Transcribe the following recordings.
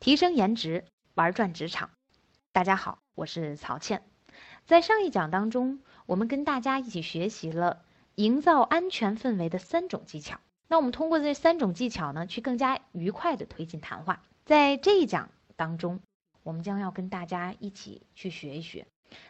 提升颜值，玩转职场。大家好，我是曹倩。在上一讲当中，我们跟大家一起学习了营造安全氛围的三种技巧。那我们通过这三种技巧呢，去更加愉快的推进谈话。在这一讲当中，我们将要跟大家一起去学一学，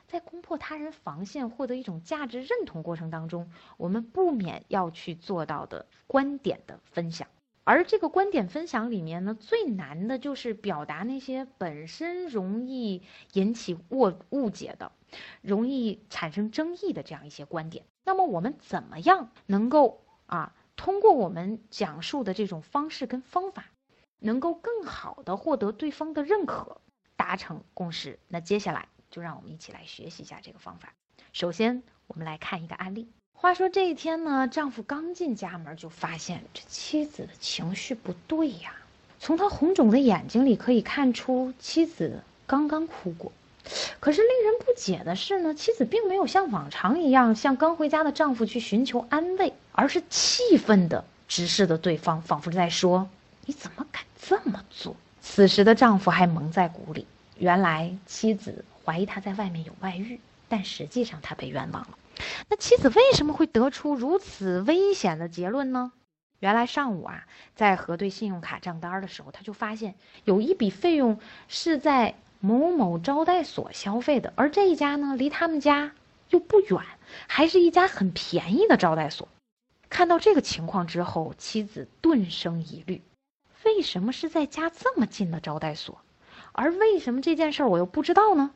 在攻破他人防线、获得一种价值认同过程当中，我们不免要去做到的观点的分享。而这个观点分享里面呢，最难的就是表达那些本身容易引起误误解的、容易产生争议的这样一些观点。那么我们怎么样能够啊，通过我们讲述的这种方式跟方法，能够更好的获得对方的认可，达成共识？那接下来就让我们一起来学习一下这个方法。首先，我们来看一个案例。话说这一天呢，丈夫刚进家门就发现这妻子的情绪不对呀。从他红肿的眼睛里可以看出，妻子刚刚哭过。可是令人不解的是呢，妻子并没有像往常一样向刚回家的丈夫去寻求安慰，而是气愤地直视着对方，仿佛在说：“你怎么敢这么做？”此时的丈夫还蒙在鼓里，原来妻子怀疑他在外面有外遇，但实际上他被冤枉了。那妻子为什么会得出如此危险的结论呢？原来上午啊，在核对信用卡账单的时候，他就发现有一笔费用是在某某招待所消费的，而这一家呢，离他们家又不远，还是一家很便宜的招待所。看到这个情况之后，妻子顿生疑虑：为什么是在家这么近的招待所？而为什么这件事儿我又不知道呢？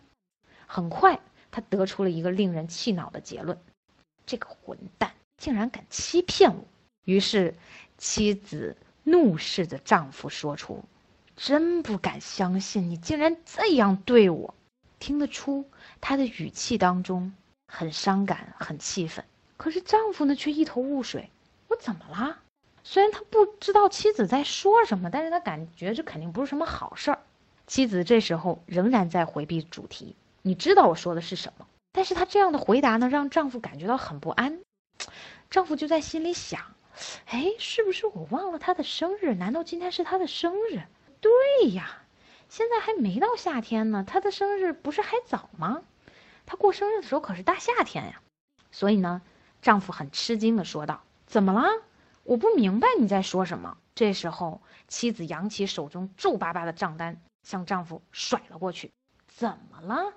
很快。他得出了一个令人气恼的结论：这个混蛋竟然敢欺骗我！于是，妻子怒视着丈夫说出：“真不敢相信你竟然这样对我。”听得出他的语气当中很伤感、很气愤。可是丈夫呢，却一头雾水：“我怎么了？”虽然他不知道妻子在说什么，但是他感觉这肯定不是什么好事儿。妻子这时候仍然在回避主题。你知道我说的是什么？但是她这样的回答呢，让丈夫感觉到很不安。丈夫就在心里想：哎，是不是我忘了她的生日？难道今天是她的生日？对呀，现在还没到夏天呢，她的生日不是还早吗？她过生日的时候可是大夏天呀。所以呢，丈夫很吃惊的说道：“怎么了？我不明白你在说什么。”这时候，妻子扬起手中皱巴巴的账单，向丈夫甩了过去：“怎么了？”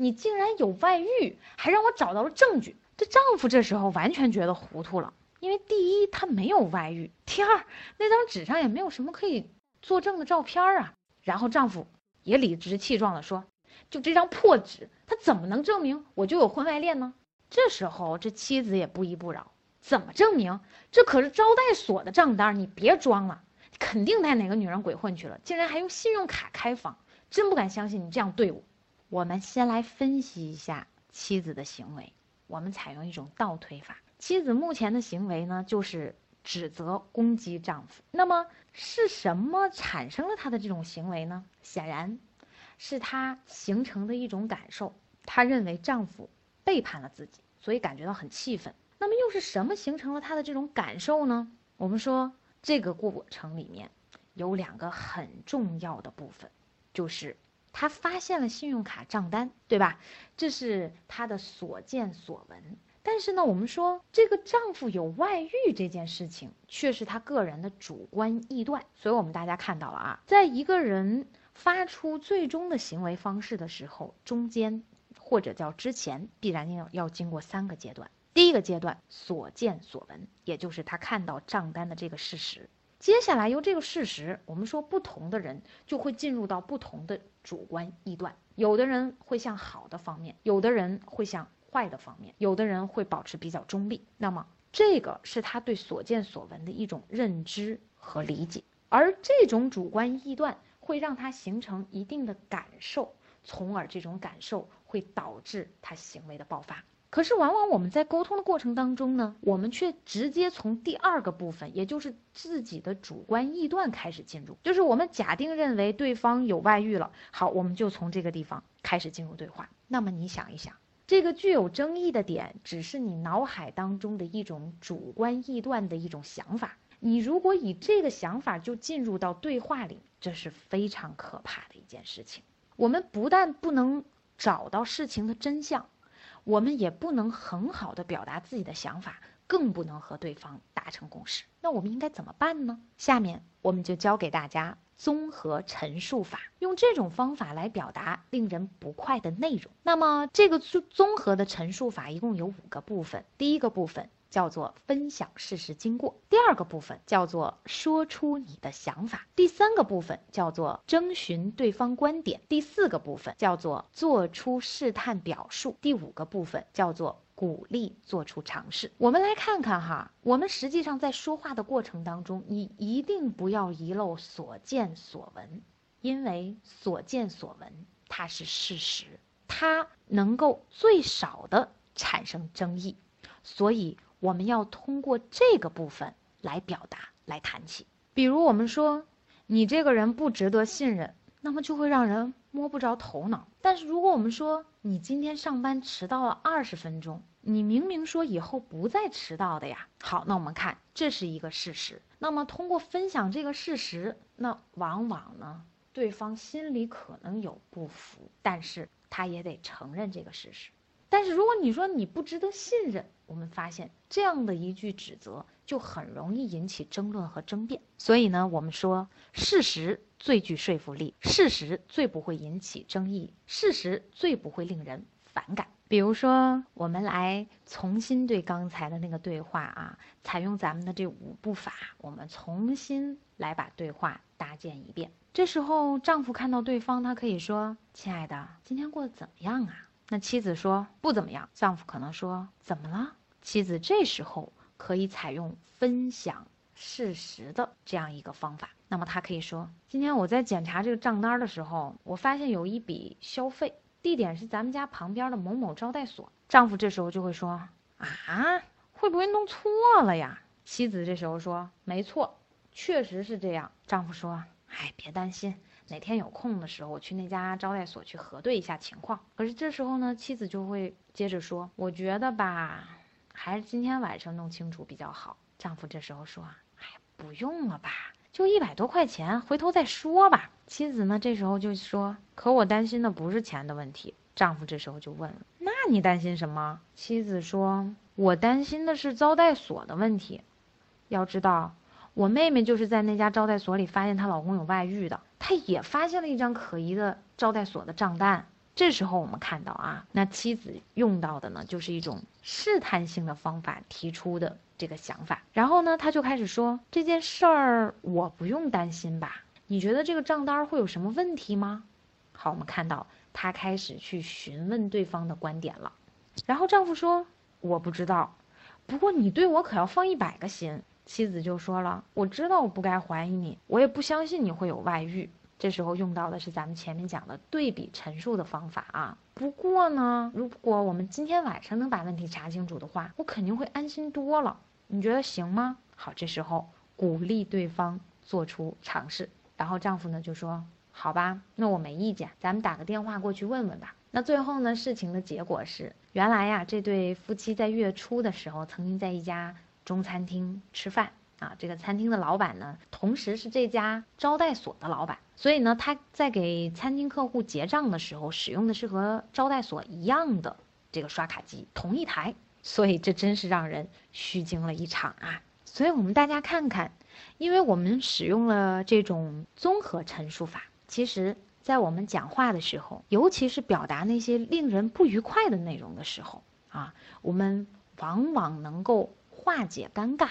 你竟然有外遇，还让我找到了证据。这丈夫这时候完全觉得糊涂了，因为第一他没有外遇，第二那张纸上也没有什么可以作证的照片啊。然后丈夫也理直气壮地说：“就这张破纸，他怎么能证明我就有婚外恋呢？”这时候这妻子也不依不饶：“怎么证明？这可是招待所的账单，你别装了，肯定带哪个女人鬼混去了，竟然还用信用卡开房，真不敢相信你这样对我。”我们先来分析一下妻子的行为。我们采用一种倒推法。妻子目前的行为呢，就是指责、攻击丈夫。那么是什么产生了她的这种行为呢？显然，是她形成的一种感受。她认为丈夫背叛了自己，所以感觉到很气愤。那么又是什么形成了她的这种感受呢？我们说这个过程里面有两个很重要的部分，就是。她发现了信用卡账单，对吧？这是她的所见所闻。但是呢，我们说这个丈夫有外遇这件事情，却是她个人的主观臆断。所以我们大家看到了啊，在一个人发出最终的行为方式的时候，中间或者叫之前，必然要要经过三个阶段。第一个阶段，所见所闻，也就是他看到账单的这个事实。接下来由这个事实，我们说不同的人就会进入到不同的主观臆断，有的人会向好的方面，有的人会向坏的方面，有的人会保持比较中立。那么这个是他对所见所闻的一种认知和理解，而这种主观臆断会让他形成一定的感受，从而这种感受会导致他行为的爆发。可是，往往我们在沟通的过程当中呢，我们却直接从第二个部分，也就是自己的主观臆断开始进入，就是我们假定认为对方有外遇了。好，我们就从这个地方开始进入对话。那么你想一想，这个具有争议的点，只是你脑海当中的一种主观臆断的一种想法。你如果以这个想法就进入到对话里，这是非常可怕的一件事情。我们不但不能找到事情的真相，我们也不能很好的表达自己的想法，更不能和对方达成共识。那我们应该怎么办呢？下面我们就教给大家。综合陈述法，用这种方法来表达令人不快的内容。那么，这个综综合的陈述法一共有五个部分。第一个部分叫做分享事实经过，第二个部分叫做说出你的想法，第三个部分叫做征询对方观点，第四个部分叫做做出试探表述，第五个部分叫做。鼓励做出尝试。我们来看看哈，我们实际上在说话的过程当中，你一定不要遗漏所见所闻，因为所见所闻它是事实，它能够最少的产生争议，所以我们要通过这个部分来表达来谈起。比如我们说你这个人不值得信任，那么就会让人摸不着头脑。但是如果我们说你今天上班迟到了二十分钟，你明明说以后不再迟到的呀。好，那我们看这是一个事实。那么通过分享这个事实，那往往呢，对方心里可能有不服，但是他也得承认这个事实。但是如果你说你不值得信任，我们发现这样的一句指责就很容易引起争论和争辩。所以呢，我们说事实最具说服力，事实最不会引起争议，事实最不会令人反感。比如说，我们来重新对刚才的那个对话啊，采用咱们的这五步法，我们重新来把对话搭建一遍。这时候，丈夫看到对方，他可以说：“亲爱的，今天过得怎么样啊？”那妻子说：“不怎么样。”丈夫可能说：“怎么了？”妻子这时候可以采用分享事实的这样一个方法。那么他可以说：“今天我在检查这个账单的时候，我发现有一笔消费。”地点是咱们家旁边的某某招待所。丈夫这时候就会说：“啊，会不会弄错了呀？”妻子这时候说：“没错，确实是这样。”丈夫说：“哎，别担心，哪天有空的时候，我去那家招待所去核对一下情况。”可是这时候呢，妻子就会接着说：“我觉得吧，还是今天晚上弄清楚比较好。”丈夫这时候说：“哎，不用了吧。”就一百多块钱，回头再说吧。妻子呢，这时候就说：“可我担心的不是钱的问题。”丈夫这时候就问了：“那你担心什么？”妻子说：“我担心的是招待所的问题。要知道，我妹妹就是在那家招待所里发现她老公有外遇的，他也发现了一张可疑的招待所的账单。”这时候我们看到啊，那妻子用到的呢，就是一种试探性的方法提出的这个想法。然后呢，他就开始说这件事儿我不用担心吧？你觉得这个账单会有什么问题吗？好，我们看到他开始去询问对方的观点了。然后丈夫说我不知道，不过你对我可要放一百个心。妻子就说了，我知道我不该怀疑你，我也不相信你会有外遇。这时候用到的是咱们前面讲的对比陈述的方法啊。不过呢，如果我们今天晚上能把问题查清楚的话，我肯定会安心多了。你觉得行吗？好，这时候鼓励对方做出尝试。然后丈夫呢就说：“好吧，那我没意见，咱们打个电话过去问问吧。”那最后呢，事情的结果是，原来呀，这对夫妻在月初的时候曾经在一家中餐厅吃饭。啊，这个餐厅的老板呢，同时是这家招待所的老板，所以呢，他在给餐厅客户结账的时候，使用的是和招待所一样的这个刷卡机，同一台，所以这真是让人虚惊了一场啊！所以我们大家看看，因为我们使用了这种综合陈述法，其实在我们讲话的时候，尤其是表达那些令人不愉快的内容的时候啊，我们往往能够化解尴尬。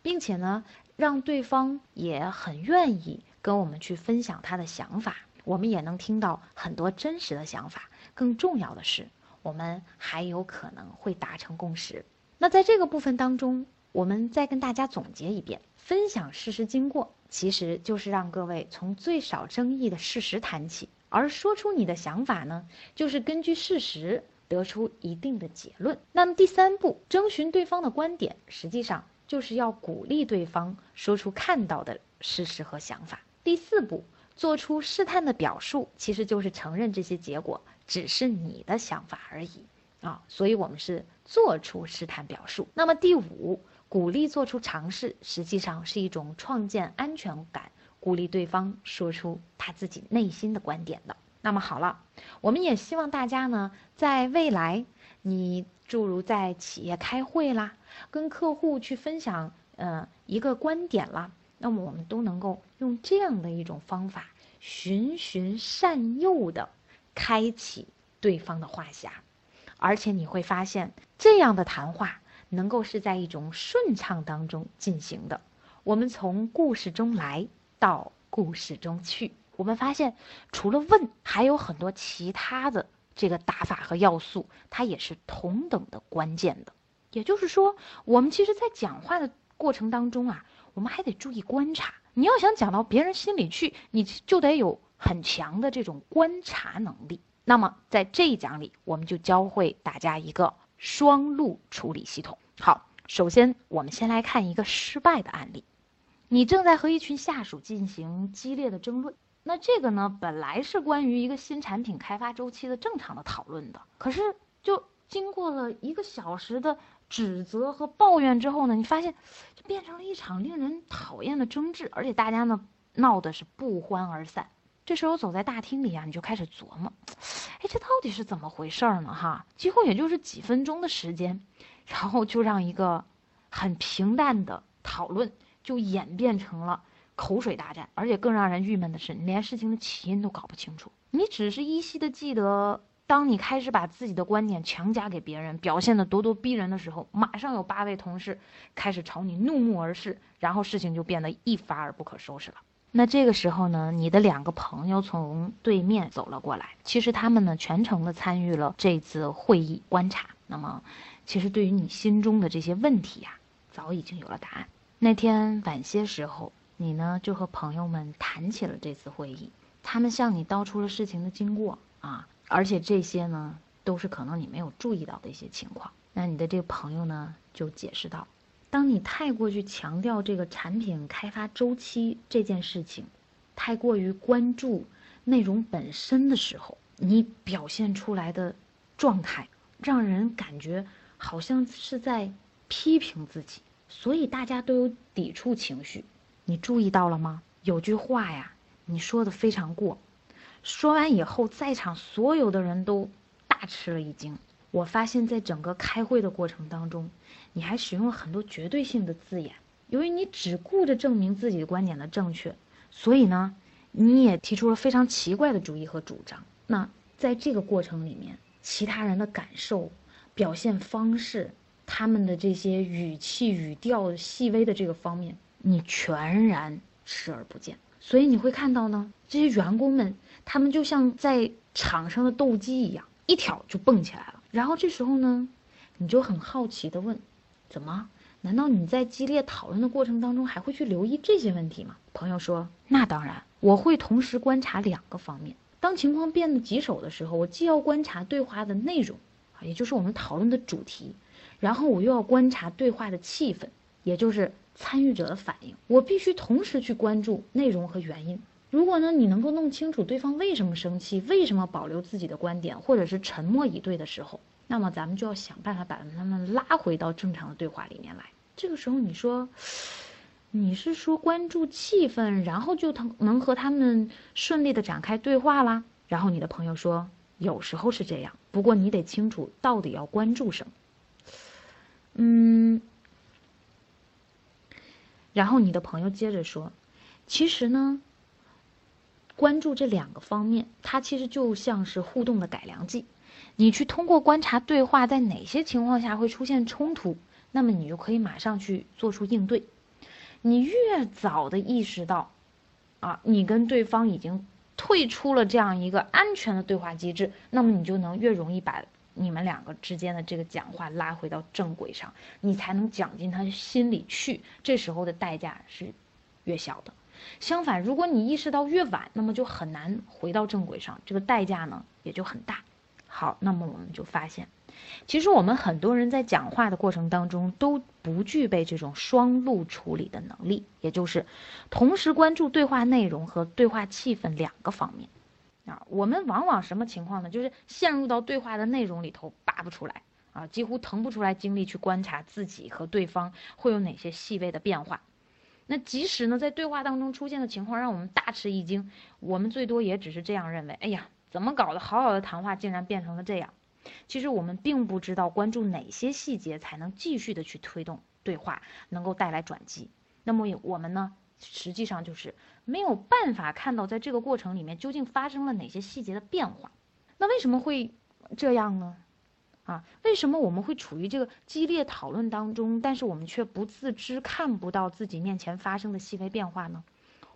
并且呢，让对方也很愿意跟我们去分享他的想法，我们也能听到很多真实的想法。更重要的是，我们还有可能会达成共识。那在这个部分当中，我们再跟大家总结一遍：分享事实经过，其实就是让各位从最少争议的事实谈起；而说出你的想法呢，就是根据事实得出一定的结论。那么第三步，征询对方的观点，实际上。就是要鼓励对方说出看到的事实和想法。第四步，做出试探的表述，其实就是承认这些结果只是你的想法而已啊。所以我们是做出试探表述。那么第五，鼓励做出尝试，实际上是一种创建安全感、鼓励对方说出他自己内心的观点的。那么好了，我们也希望大家呢，在未来，你诸如在企业开会啦，跟客户去分享，呃，一个观点啦，那么我们都能够用这样的一种方法，循循善诱的开启对方的话匣，而且你会发现，这样的谈话能够是在一种顺畅当中进行的。我们从故事中来到故事中去，我们发现除了问，还有很多其他的这个打法和要素，它也是同等的关键的。也就是说，我们其实，在讲话的过程当中啊，我们还得注意观察。你要想讲到别人心里去，你就得有很强的这种观察能力。那么，在这一讲里，我们就教会大家一个双路处理系统。好，首先我们先来看一个失败的案例。你正在和一群下属进行激烈的争论，那这个呢，本来是关于一个新产品开发周期的正常的讨论的，可是就经过了一个小时的指责和抱怨之后呢，你发现就变成了一场令人讨厌的争执，而且大家呢闹的是不欢而散。这时候走在大厅里啊，你就开始琢磨，哎，这到底是怎么回事儿呢？哈，几乎也就是几分钟的时间，然后就让一个很平淡的讨论。就演变成了口水大战，而且更让人郁闷的是，你连事情的起因都搞不清楚。你只是依稀的记得，当你开始把自己的观点强加给别人，表现的咄咄逼人的时候，马上有八位同事开始朝你怒目而视，然后事情就变得一发而不可收拾了。那这个时候呢，你的两个朋友从对面走了过来，其实他们呢全程的参与了这次会议观察。那么，其实对于你心中的这些问题呀，早已经有了答案。那天晚些时候，你呢就和朋友们谈起了这次会议，他们向你道出了事情的经过啊，而且这些呢都是可能你没有注意到的一些情况。那你的这个朋友呢就解释道，当你太过去强调这个产品开发周期这件事情，太过于关注内容本身的时候，你表现出来的状态，让人感觉好像是在批评自己。所以大家都有抵触情绪，你注意到了吗？有句话呀，你说的非常过。说完以后，在场所有的人都大吃了一惊。我发现，在整个开会的过程当中，你还使用了很多绝对性的字眼。由于你只顾着证明自己的观点的正确，所以呢，你也提出了非常奇怪的主意和主张。那在这个过程里面，其他人的感受、表现方式。他们的这些语气、语调细微的这个方面，你全然视而不见。所以你会看到呢，这些员工们，他们就像在场上的斗鸡一样，一挑就蹦起来了。然后这时候呢，你就很好奇的问：怎么？难道你在激烈讨论的过程当中还会去留意这些问题吗？朋友说：那当然，我会同时观察两个方面。当情况变得棘手的时候，我既要观察对话的内容，啊，也就是我们讨论的主题。然后我又要观察对话的气氛，也就是参与者的反应。我必须同时去关注内容和原因。如果呢，你能够弄清楚对方为什么生气，为什么保留自己的观点，或者是沉默以对的时候，那么咱们就要想办法把他们拉回到正常的对话里面来。这个时候，你说，你是说关注气氛，然后就能和他们顺利的展开对话啦？然后你的朋友说，有时候是这样，不过你得清楚到底要关注什么。嗯，然后你的朋友接着说：“其实呢，关注这两个方面，它其实就像是互动的改良剂。你去通过观察对话，在哪些情况下会出现冲突，那么你就可以马上去做出应对。你越早的意识到，啊，你跟对方已经退出了这样一个安全的对话机制，那么你就能越容易把。”你们两个之间的这个讲话拉回到正轨上，你才能讲进他心里去。这时候的代价是越小的。相反，如果你意识到越晚，那么就很难回到正轨上，这个代价呢也就很大。好，那么我们就发现，其实我们很多人在讲话的过程当中都不具备这种双路处理的能力，也就是同时关注对话内容和对话气氛两个方面。啊，我们往往什么情况呢？就是陷入到对话的内容里头拔不出来啊，几乎腾不出来精力去观察自己和对方会有哪些细微的变化。那即使呢，在对话当中出现的情况让我们大吃一惊，我们最多也只是这样认为：哎呀，怎么搞的？好好的谈话竟然变成了这样。其实我们并不知道关注哪些细节才能继续的去推动对话，能够带来转机。那么我们呢，实际上就是没有办法看到在这个过程里面究竟发生了哪些细节的变化。那为什么会这样呢？啊，为什么我们会处于这个激烈讨论当中，但是我们却不自知看不到自己面前发生的细微变化呢？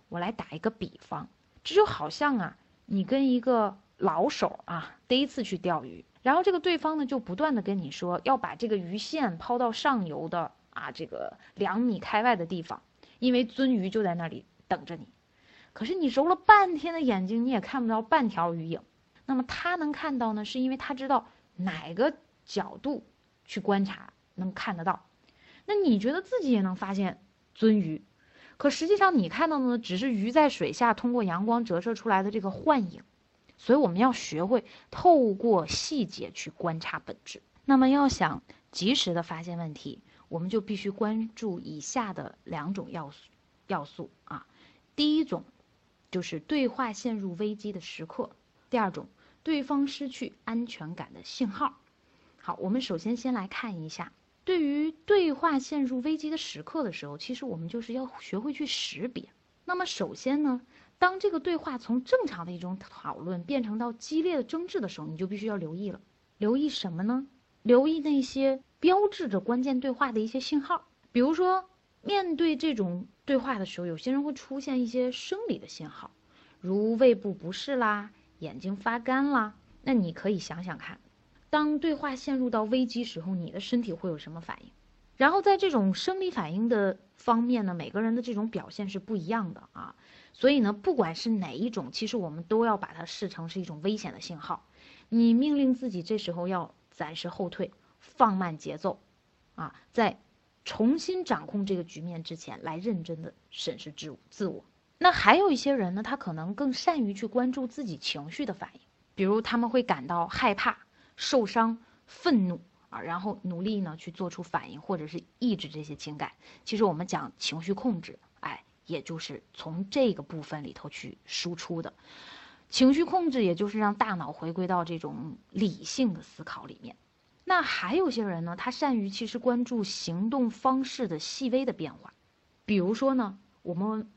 我来打一个比方，这就好像啊，你跟一个老手啊第一次去钓鱼，然后这个对方呢就不断的跟你说要把这个鱼线抛到上游的啊这个两米开外的地方，因为鳟鱼就在那里等着你，可是你揉了半天的眼睛，你也看不到半条鱼影。那么他能看到呢，是因为他知道哪个。角度去观察能看得到，那你觉得自己也能发现鳟鱼，可实际上你看到的呢，只是鱼在水下通过阳光折射出来的这个幻影。所以我们要学会透过细节去观察本质。那么要想及时的发现问题，我们就必须关注以下的两种要素要素啊。第一种就是对话陷入危机的时刻，第二种对方失去安全感的信号。好，我们首先先来看一下，对于对话陷入危机的时刻的时候，其实我们就是要学会去识别。那么首先呢，当这个对话从正常的一种讨论变成到激烈的争执的时候，你就必须要留意了。留意什么呢？留意那些标志着关键对话的一些信号。比如说，面对这种对话的时候，有些人会出现一些生理的信号，如胃部不适啦、眼睛发干啦。那你可以想想看。当对话陷入到危机时候，你的身体会有什么反应？然后在这种生理反应的方面呢，每个人的这种表现是不一样的啊。所以呢，不管是哪一种，其实我们都要把它视成是一种危险的信号。你命令自己这时候要暂时后退，放慢节奏，啊，在重新掌控这个局面之前，来认真的审视自自我。那还有一些人呢，他可能更善于去关注自己情绪的反应，比如他们会感到害怕。受伤、愤怒啊，然后努力呢去做出反应，或者是抑制这些情感。其实我们讲情绪控制，哎，也就是从这个部分里头去输出的。情绪控制，也就是让大脑回归到这种理性的思考里面。那还有些人呢，他善于其实关注行动方式的细微的变化。比如说呢，我们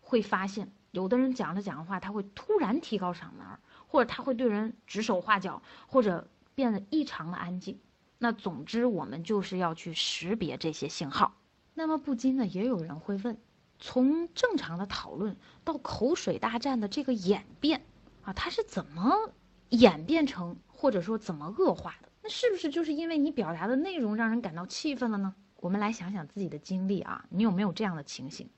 会发现，有的人讲着讲着话，他会突然提高嗓门。或者他会对人指手画脚，或者变得异常的安静。那总之，我们就是要去识别这些信号。那么不禁呢，也有人会问：从正常的讨论到口水大战的这个演变啊，它是怎么演变成，或者说怎么恶化的？那是不是就是因为你表达的内容让人感到气愤了呢？我们来想想自己的经历啊，你有没有这样的情形？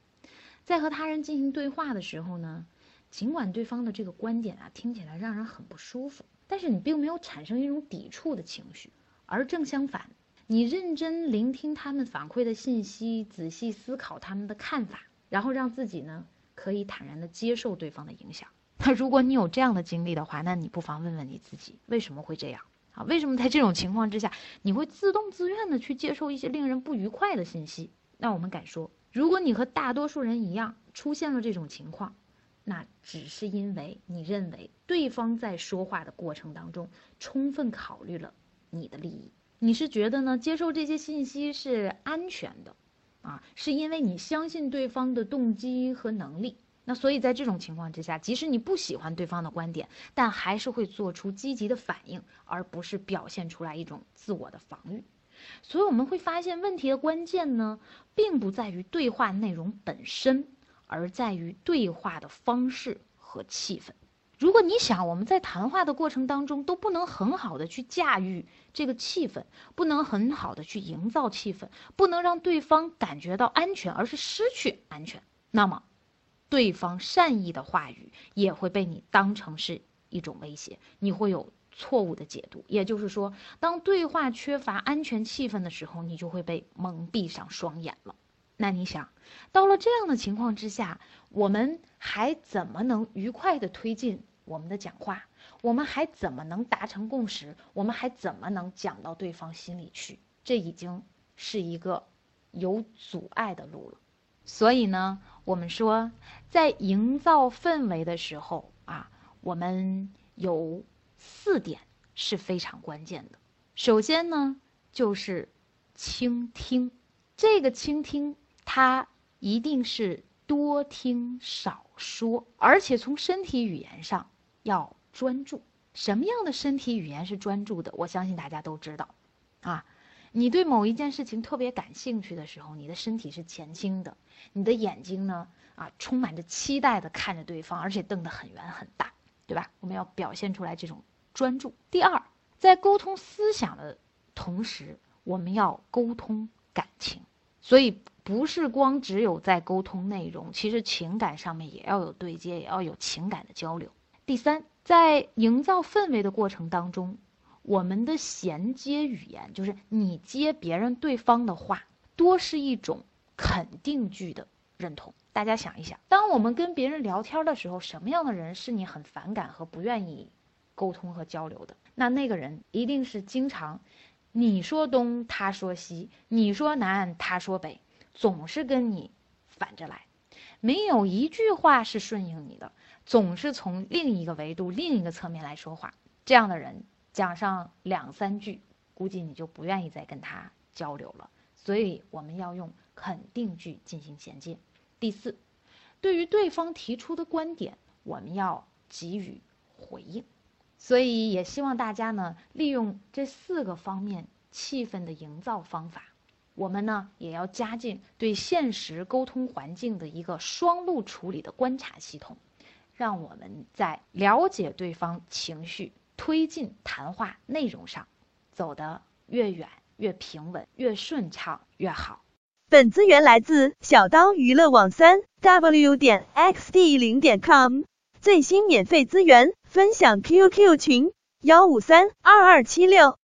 在和他人进行对话的时候呢？尽管对方的这个观点啊听起来让人很不舒服，但是你并没有产生一种抵触的情绪，而正相反，你认真聆听他们反馈的信息，仔细思考他们的看法，然后让自己呢可以坦然的接受对方的影响。那如果你有这样的经历的话，那你不妨问问你自己为什么会这样啊？为什么在这种情况之下，你会自动自愿的去接受一些令人不愉快的信息？那我们敢说，如果你和大多数人一样出现了这种情况。那只是因为你认为对方在说话的过程当中充分考虑了你的利益，你是觉得呢？接受这些信息是安全的，啊，是因为你相信对方的动机和能力。那所以在这种情况之下，即使你不喜欢对方的观点，但还是会做出积极的反应，而不是表现出来一种自我的防御。所以我们会发现，问题的关键呢，并不在于对话内容本身。而在于对话的方式和气氛。如果你想我们在谈话的过程当中都不能很好的去驾驭这个气氛，不能很好的去营造气氛，不能让对方感觉到安全，而是失去安全，那么，对方善意的话语也会被你当成是一种威胁，你会有错误的解读。也就是说，当对话缺乏安全气氛的时候，你就会被蒙蔽上双眼了。那你想，到了这样的情况之下，我们还怎么能愉快的推进我们的讲话？我们还怎么能达成共识？我们还怎么能讲到对方心里去？这已经是一个有阻碍的路了。所以呢，我们说在营造氛围的时候啊，我们有四点是非常关键的。首先呢，就是倾听。这个倾听，它一定是多听少说，而且从身体语言上要专注。什么样的身体语言是专注的？我相信大家都知道，啊，你对某一件事情特别感兴趣的时候，你的身体是前倾的，你的眼睛呢，啊，充满着期待的看着对方，而且瞪得很圆很大，对吧？我们要表现出来这种专注。第二，在沟通思想的同时，我们要沟通感情，所以不是光只有在沟通内容，其实情感上面也要有对接，也要有情感的交流。第三。在营造氛围的过程当中，我们的衔接语言就是你接别人对方的话，多是一种肯定句的认同。大家想一想，当我们跟别人聊天的时候，什么样的人是你很反感和不愿意沟通和交流的？那那个人一定是经常你说东他说西，你说南他说北，总是跟你反着来，没有一句话是顺应你的。总是从另一个维度、另一个侧面来说话，这样的人讲上两三句，估计你就不愿意再跟他交流了。所以我们要用肯定句进行衔接。第四，对于对方提出的观点，我们要给予回应。所以也希望大家呢，利用这四个方面气氛的营造方法，我们呢也要加进对现实沟通环境的一个双路处理的观察系统。让我们在了解对方情绪、推进谈话内容上走得越远、越平稳、越顺畅越好。本资源来自小刀娱乐网三 w 点 xd 零点 com，最新免费资源分享 QQ 群：幺五三二二七六